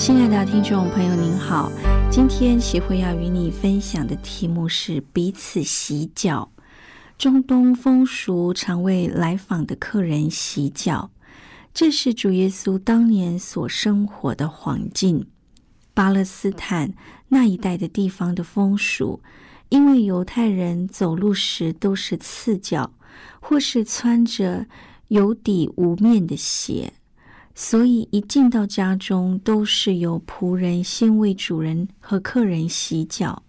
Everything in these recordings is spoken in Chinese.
亲爱的听众朋友，您好。今天协会要与你分享的题目是彼此洗脚。中东风俗常为来访的客人洗脚，这是主耶稣当年所生活的环境。巴勒斯坦那一带的地方的风俗，因为犹太人走路时都是赤脚，或是穿着有底无面的鞋。所以，一进到家中，都是由仆人先为主人和客人洗脚。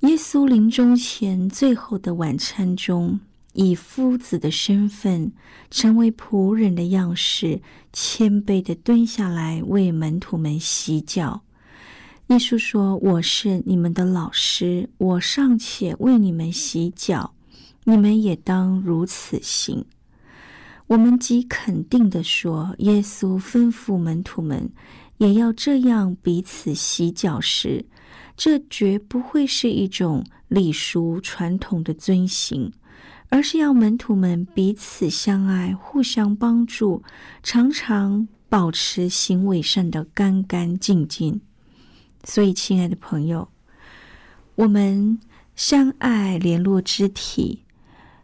耶稣临终前最后的晚餐中，以夫子的身份，成为仆人的样式，谦卑的蹲下来为门徒们洗脚。耶稣说：“我是你们的老师，我尚且为你们洗脚，你们也当如此行。”我们极肯定的说，耶稣吩咐门徒们也要这样彼此洗脚时，这绝不会是一种礼俗传统的遵行，而是要门徒们彼此相爱、互相帮助，常常保持行为上的干干净净。所以，亲爱的朋友，我们相爱、联络肢体，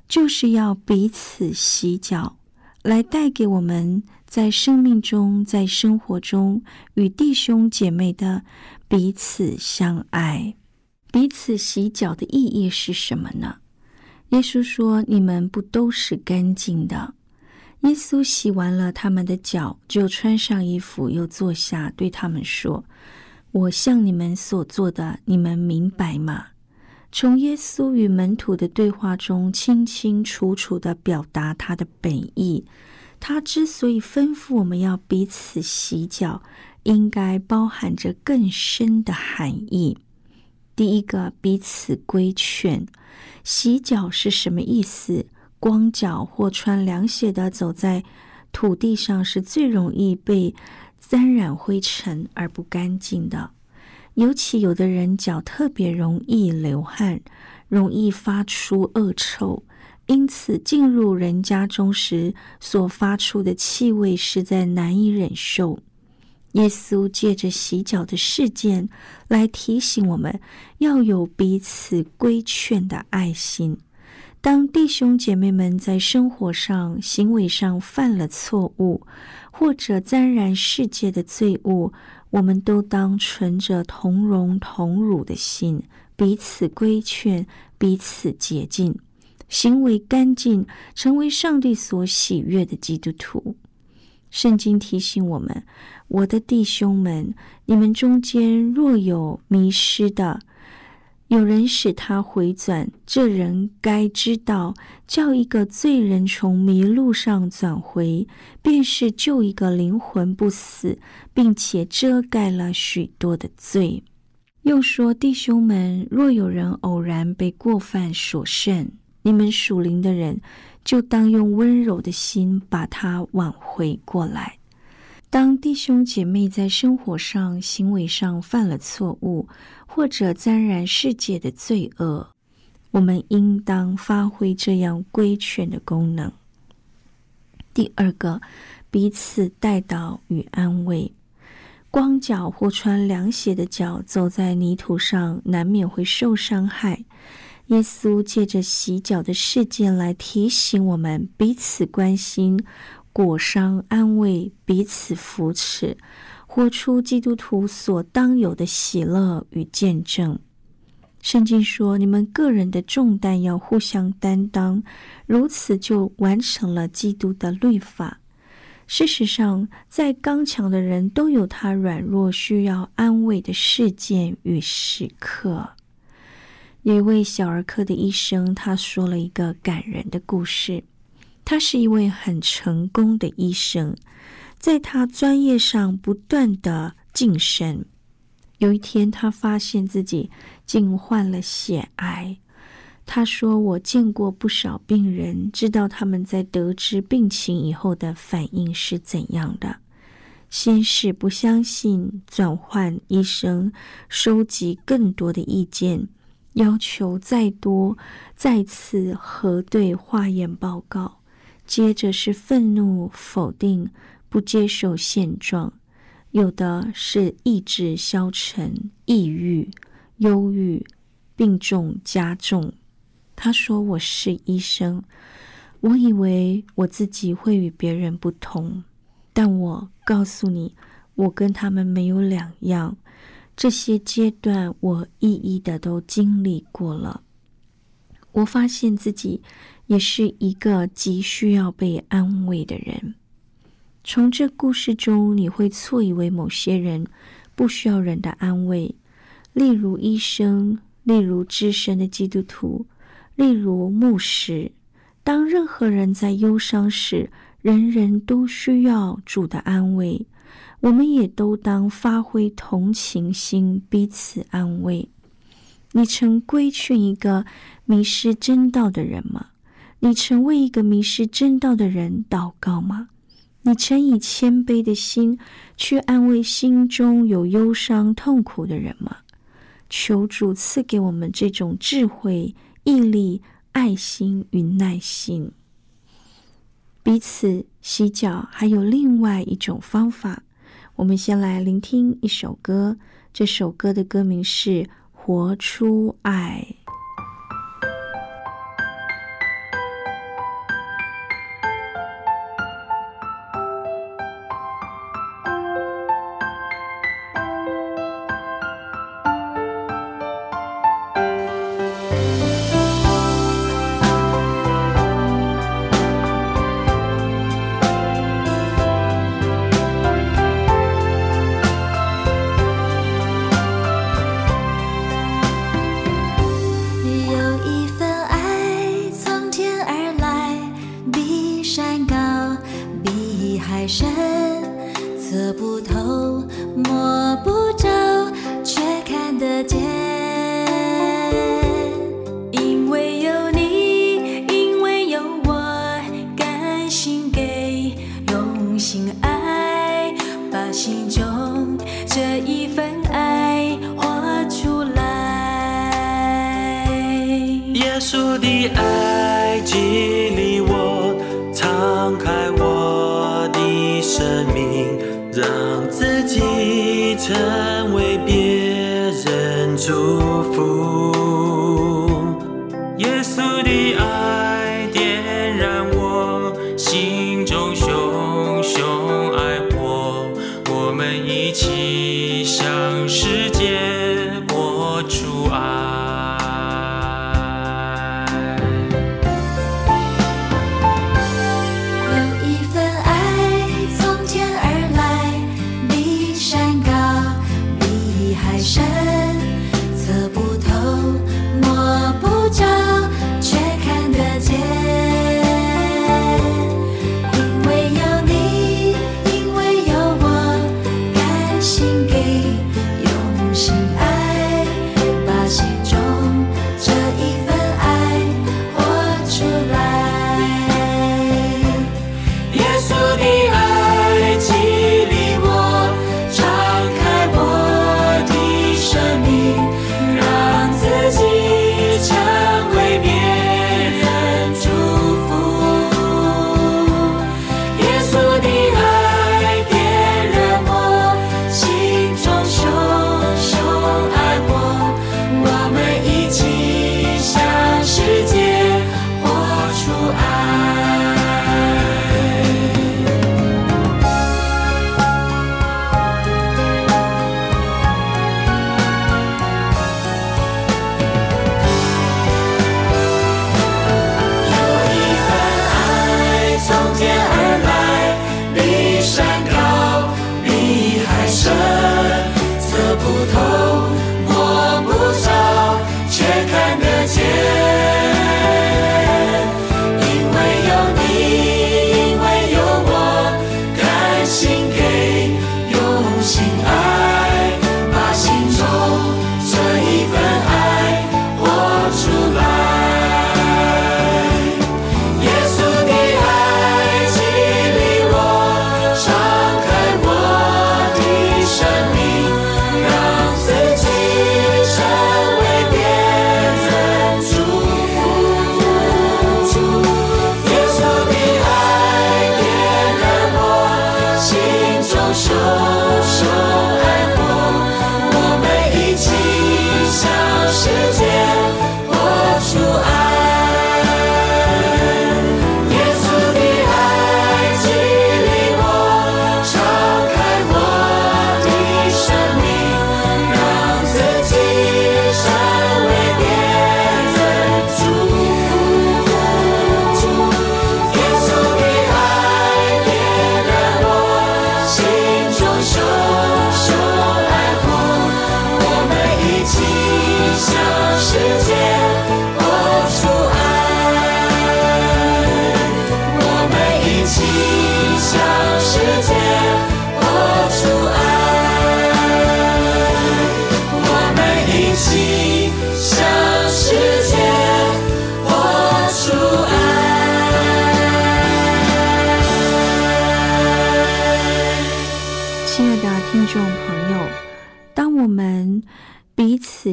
就是要彼此洗脚。来带给我们在生命中、在生活中与弟兄姐妹的彼此相爱、彼此洗脚的意义是什么呢？耶稣说：“你们不都是干净的？”耶稣洗完了他们的脚，就穿上衣服，又坐下，对他们说：“我向你们所做的，你们明白吗？”从耶稣与门徒的对话中，清清楚楚的表达他的本意。他之所以吩咐我们要彼此洗脚，应该包含着更深的含义。第一个，彼此规劝。洗脚是什么意思？光脚或穿凉鞋的走在土地上，是最容易被沾染灰尘而不干净的。尤其有的人脚特别容易流汗，容易发出恶臭，因此进入人家中时所发出的气味实在难以忍受。耶稣借着洗脚的事件来提醒我们，要有彼此规劝的爱心。当弟兄姐妹们在生活上、行为上犯了错误，或者沾染世界的罪恶，我们都当存着同荣同辱的心，彼此规劝，彼此洁净，行为干净，成为上帝所喜悦的基督徒。圣经提醒我们：“我的弟兄们，你们中间若有迷失的，有人使他回转，这人该知道，叫一个罪人从迷路上转回，便是救一个灵魂不死。”并且遮盖了许多的罪。又说：“弟兄们，若有人偶然被过犯所胜，你们属灵的人就当用温柔的心把他挽回过来。当弟兄姐妹在生活上、行为上犯了错误，或者沾染世界的罪恶，我们应当发挥这样规劝的功能。第二个，彼此带导与安慰。”光脚或穿凉鞋的脚走在泥土上，难免会受伤害。耶稣借着洗脚的事件来提醒我们彼此关心、裹伤安慰、彼此扶持，活出基督徒所当有的喜乐与见证。圣经说：“你们个人的重担要互相担当，如此就完成了基督的律法。”事实上，再刚强的人都有他软弱、需要安慰的事件与时刻。有一位小儿科的医生，他说了一个感人的故事。他是一位很成功的医生，在他专业上不断的晋升。有一天，他发现自己竟患了血癌。他说：“我见过不少病人，知道他们在得知病情以后的反应是怎样的。先是不相信，转换医生，收集更多的意见。”要求再多，再次核对化验报告，接着是愤怒、否定、不接受现状，有的是意志消沉、抑郁、忧郁，病重加重。他说：“我是医生，我以为我自己会与别人不同，但我告诉你，我跟他们没有两样。”这些阶段，我一一的都经历过了。我发现自己也是一个极需要被安慰的人。从这故事中，你会错以为某些人不需要人的安慰，例如医生，例如资深的基督徒，例如牧师。当任何人在忧伤时，人人都需要主的安慰。我们也都当发挥同情心，彼此安慰。你曾规劝一个迷失真道的人吗？你曾为一个迷失真道的人祷告吗？你曾以谦卑的心去安慰心中有忧伤、痛苦的人吗？求主赐给我们这种智慧、毅力、爱心与耐心。彼此洗脚，还有另外一种方法。我们先来聆听一首歌，这首歌的歌名是《活出爱》。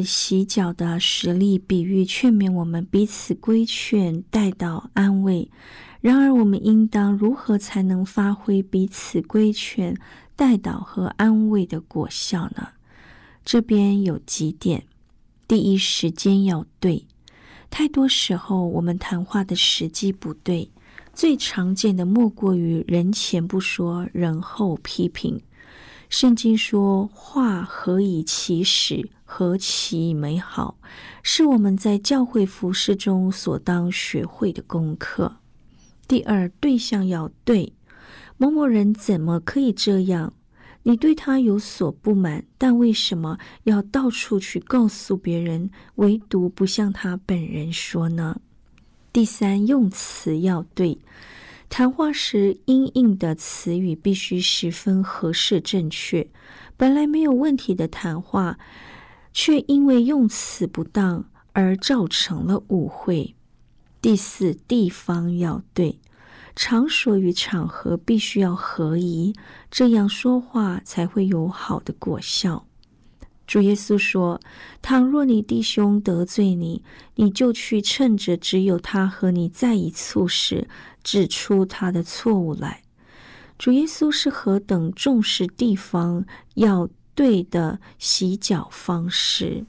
洗脚的实例比喻，劝勉我们彼此规劝、带到安慰。然而，我们应当如何才能发挥彼此规劝、带导和安慰的果效呢？这边有几点：第一，时间要对。太多时候，我们谈话的时机不对。最常见的莫过于人前不说，人后批评。圣经说：“话何以起始？何其美好！”是我们在教会服饰中所当学会的功课。第二，对象要对。某某人怎么可以这样？你对他有所不满，但为什么要到处去告诉别人，唯独不向他本人说呢？第三，用词要对。谈话时，应应的词语必须十分合适正确。本来没有问题的谈话，却因为用词不当而造成了误会。第四，地方要对，场所与场合必须要合宜，这样说话才会有好的果效。主耶稣说：“倘若你弟兄得罪你，你就去趁着只有他和你在一处时，指出他的错误来。”主耶稣是何等重视地方要对的洗脚方式。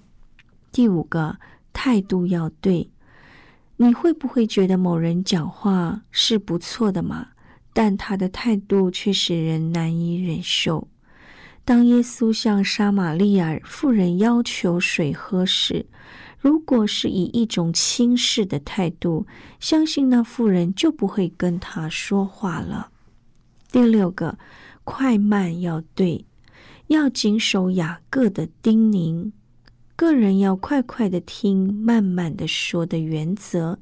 第五个态度要对，你会不会觉得某人讲话是不错的嘛？但他的态度却使人难以忍受。当耶稣向撒玛利亚妇人要求水喝时，如果是以一种轻视的态度，相信那妇人就不会跟他说话了。第六个，快慢要对，要谨守雅各的叮咛，个人要快快的听，慢慢的说的原则，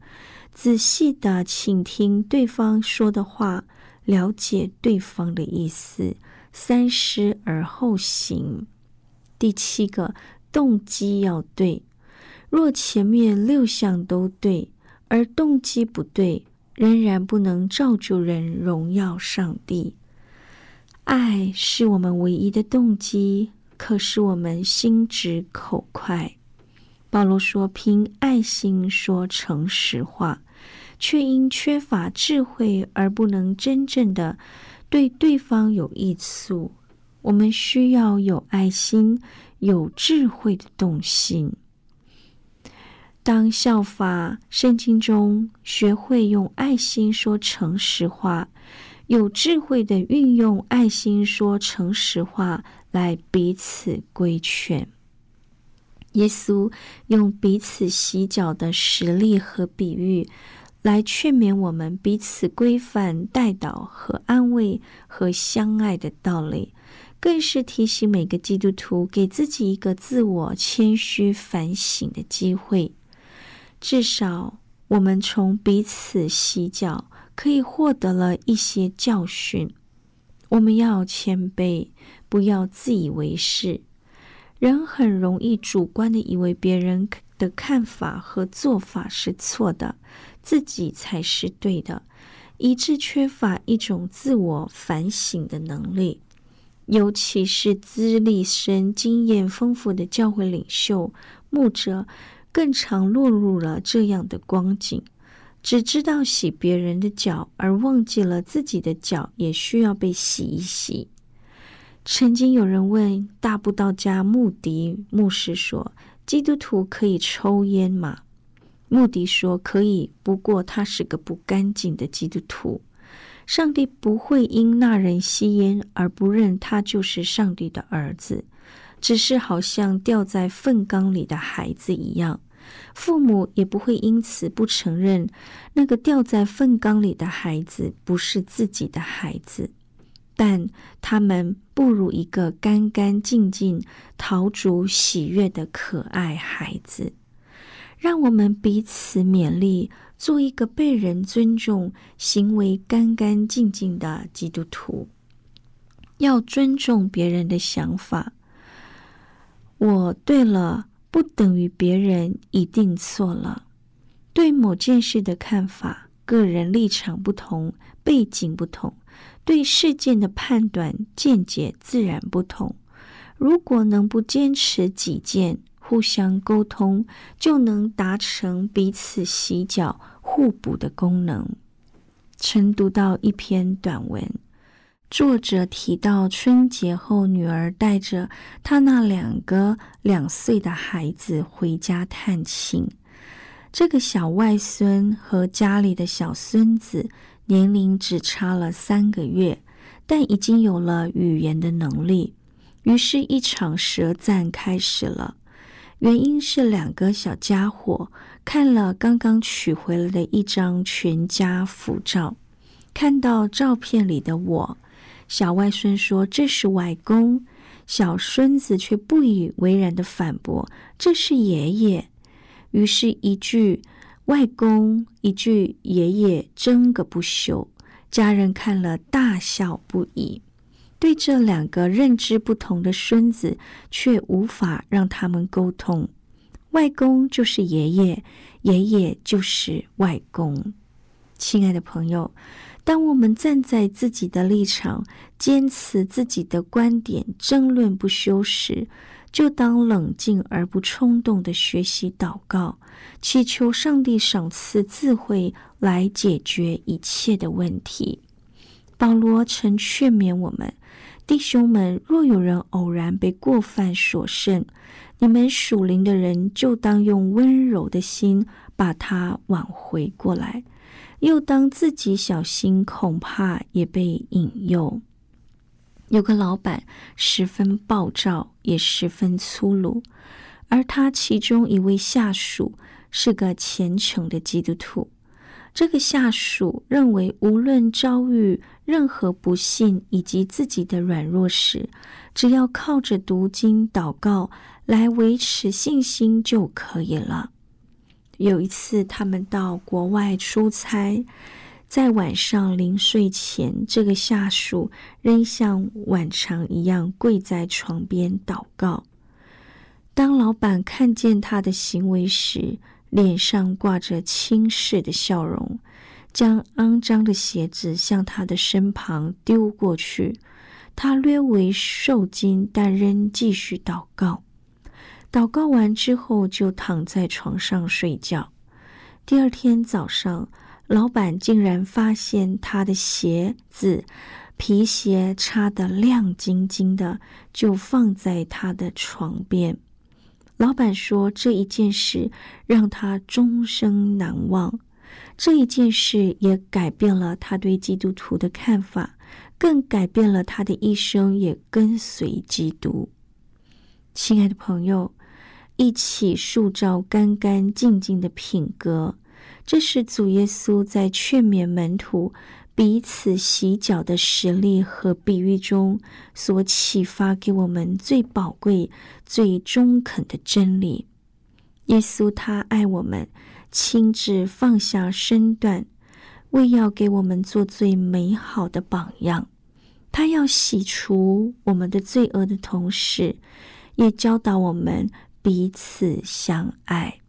仔细的倾听对方说的话，了解对方的意思。三思而后行。第七个动机要对，若前面六项都对，而动机不对，仍然不能造就人荣耀上帝。爱是我们唯一的动机，可是我们心直口快。保罗说：“凭爱心说诚实话，却因缺乏智慧而不能真正的。”对对方有益处，我们需要有爱心、有智慧的动心。当效法圣经中，学会用爱心说诚实话，有智慧的运用爱心说诚实话来彼此规劝。耶稣用彼此洗脚的实例和比喻。来劝勉我们彼此规范、带导和安慰和相爱的道理，更是提醒每个基督徒给自己一个自我谦虚反省的机会。至少，我们从彼此洗脚可以获得了一些教训。我们要谦卑，不要自以为是。人很容易主观的以为别人的看法和做法是错的。自己才是对的，以致缺乏一种自我反省的能力。尤其是资历深、经验丰富的教会领袖、牧者，更常落入了这样的光景：只知道洗别人的脚，而忘记了自己的脚也需要被洗一洗。曾经有人问大布道家穆迪牧师说：“基督徒可以抽烟吗？”穆迪说：“可以，不过他是个不干净的基督徒。上帝不会因那人吸烟而不认他就是上帝的儿子，只是好像掉在粪缸里的孩子一样。父母也不会因此不承认那个掉在粪缸里的孩子不是自己的孩子，但他们不如一个干干净净、陶足喜悦的可爱孩子。”让我们彼此勉励，做一个被人尊重、行为干干净净的基督徒。要尊重别人的想法。我对了，不等于别人一定错了。对某件事的看法，个人立场不同，背景不同，对事件的判断见解自然不同。如果能不坚持己见，互相沟通，就能达成彼此洗脚、互补的功能。曾读到一篇短文。作者提到，春节后，女儿带着她那两个两岁的孩子回家探亲。这个小外孙和家里的小孙子年龄只差了三个月，但已经有了语言的能力。于是，一场舌战开始了。原因是两个小家伙看了刚刚取回来的一张全家福照，看到照片里的我。小外孙说：“这是外公。”小孙子却不以为然的反驳：“这是爷爷。”于是，一句“外公”，一句“爷爷”，争个不休。家人看了大笑不已。对这两个认知不同的孙子，却无法让他们沟通。外公就是爷爷，爷爷就是外公。亲爱的朋友。当我们站在自己的立场，坚持自己的观点，争论不休时，就当冷静而不冲动的学习祷告，祈求上帝赏赐智慧来解决一切的问题。保罗曾劝勉我们弟兄们：若有人偶然被过犯所胜，你们属灵的人就当用温柔的心把他挽回过来。又当自己小心，恐怕也被引诱。有个老板十分暴躁，也十分粗鲁，而他其中一位下属是个虔诚的基督徒。这个下属认为，无论遭遇任何不幸以及自己的软弱时，只要靠着读经祷告来维持信心就可以了。有一次，他们到国外出差，在晚上临睡前，这个下属仍像往常一样跪在床边祷告。当老板看见他的行为时，脸上挂着轻视的笑容，将肮脏的鞋子向他的身旁丢过去。他略微受惊，但仍继续祷告。祷告完之后，就躺在床上睡觉。第二天早上，老板竟然发现他的鞋子皮鞋擦得亮晶晶的，就放在他的床边。老板说：“这一件事让他终生难忘。这一件事也改变了他对基督徒的看法，更改变了他的一生，也跟随基督。”亲爱的朋友。一起塑造干干净净的品格，这是主耶稣在劝勉门徒彼此洗脚的实例和比喻中所启发给我们最宝贵、最中肯的真理。耶稣他爱我们，亲自放下身段，为要给我们做最美好的榜样。他要洗除我们的罪恶的同时，也教导我们。彼此相爱，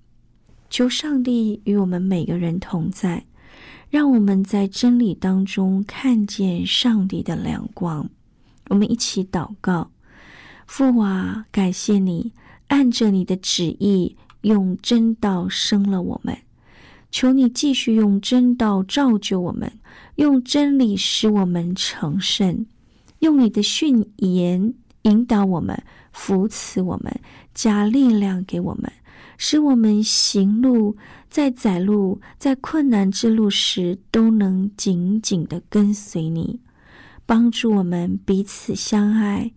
求上帝与我们每个人同在，让我们在真理当中看见上帝的亮光。我们一起祷告：父啊，感谢你按着你的旨意用真道生了我们，求你继续用真道造就我们，用真理使我们成圣，用你的训言引导我们。扶持我们，加力量给我们，使我们行路在窄路、在困难之路时，都能紧紧的跟随你，帮助我们彼此相爱，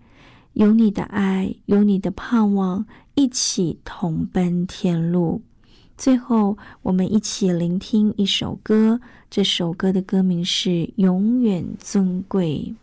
有你的爱，有你的盼望，一起同奔天路。最后，我们一起聆听一首歌，这首歌的歌名是《永远尊贵》。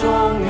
尊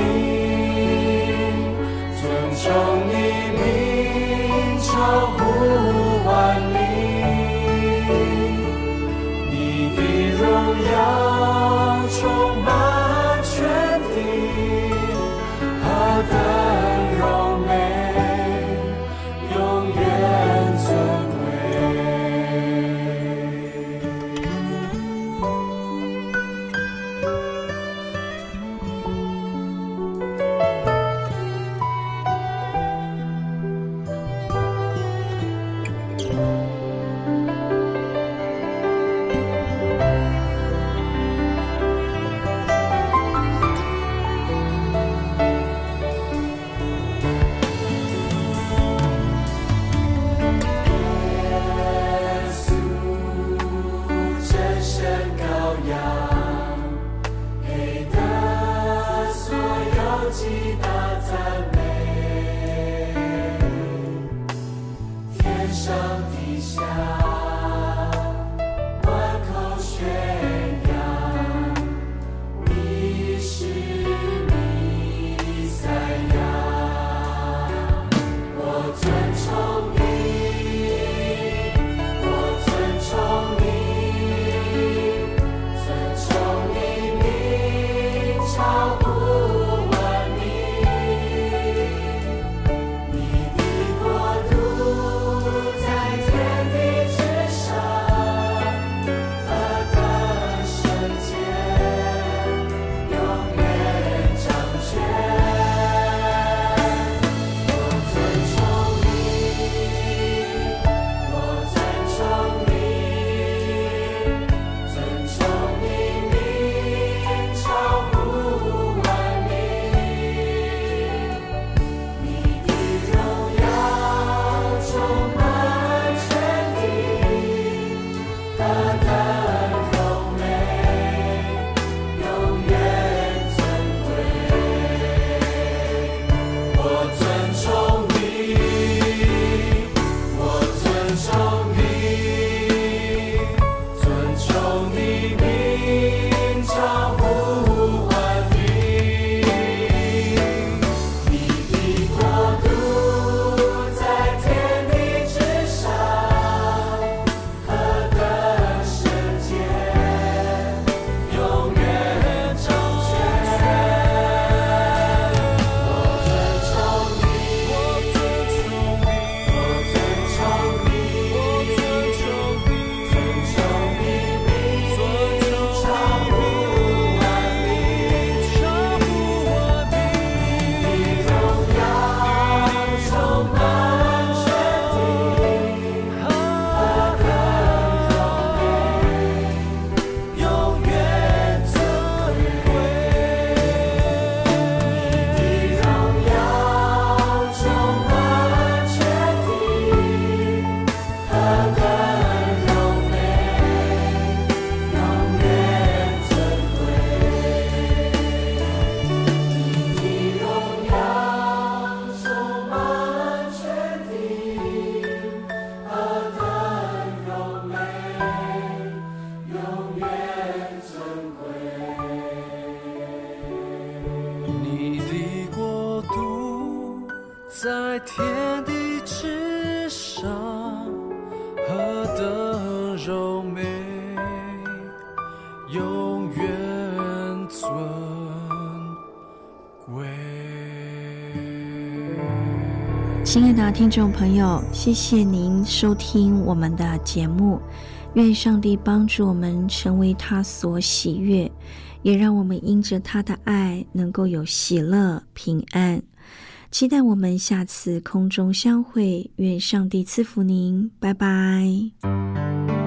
听众朋友，谢谢您收听我们的节目。愿上帝帮助我们成为他所喜悦，也让我们因着他的爱能够有喜乐平安。期待我们下次空中相会，愿上帝赐福您，拜拜。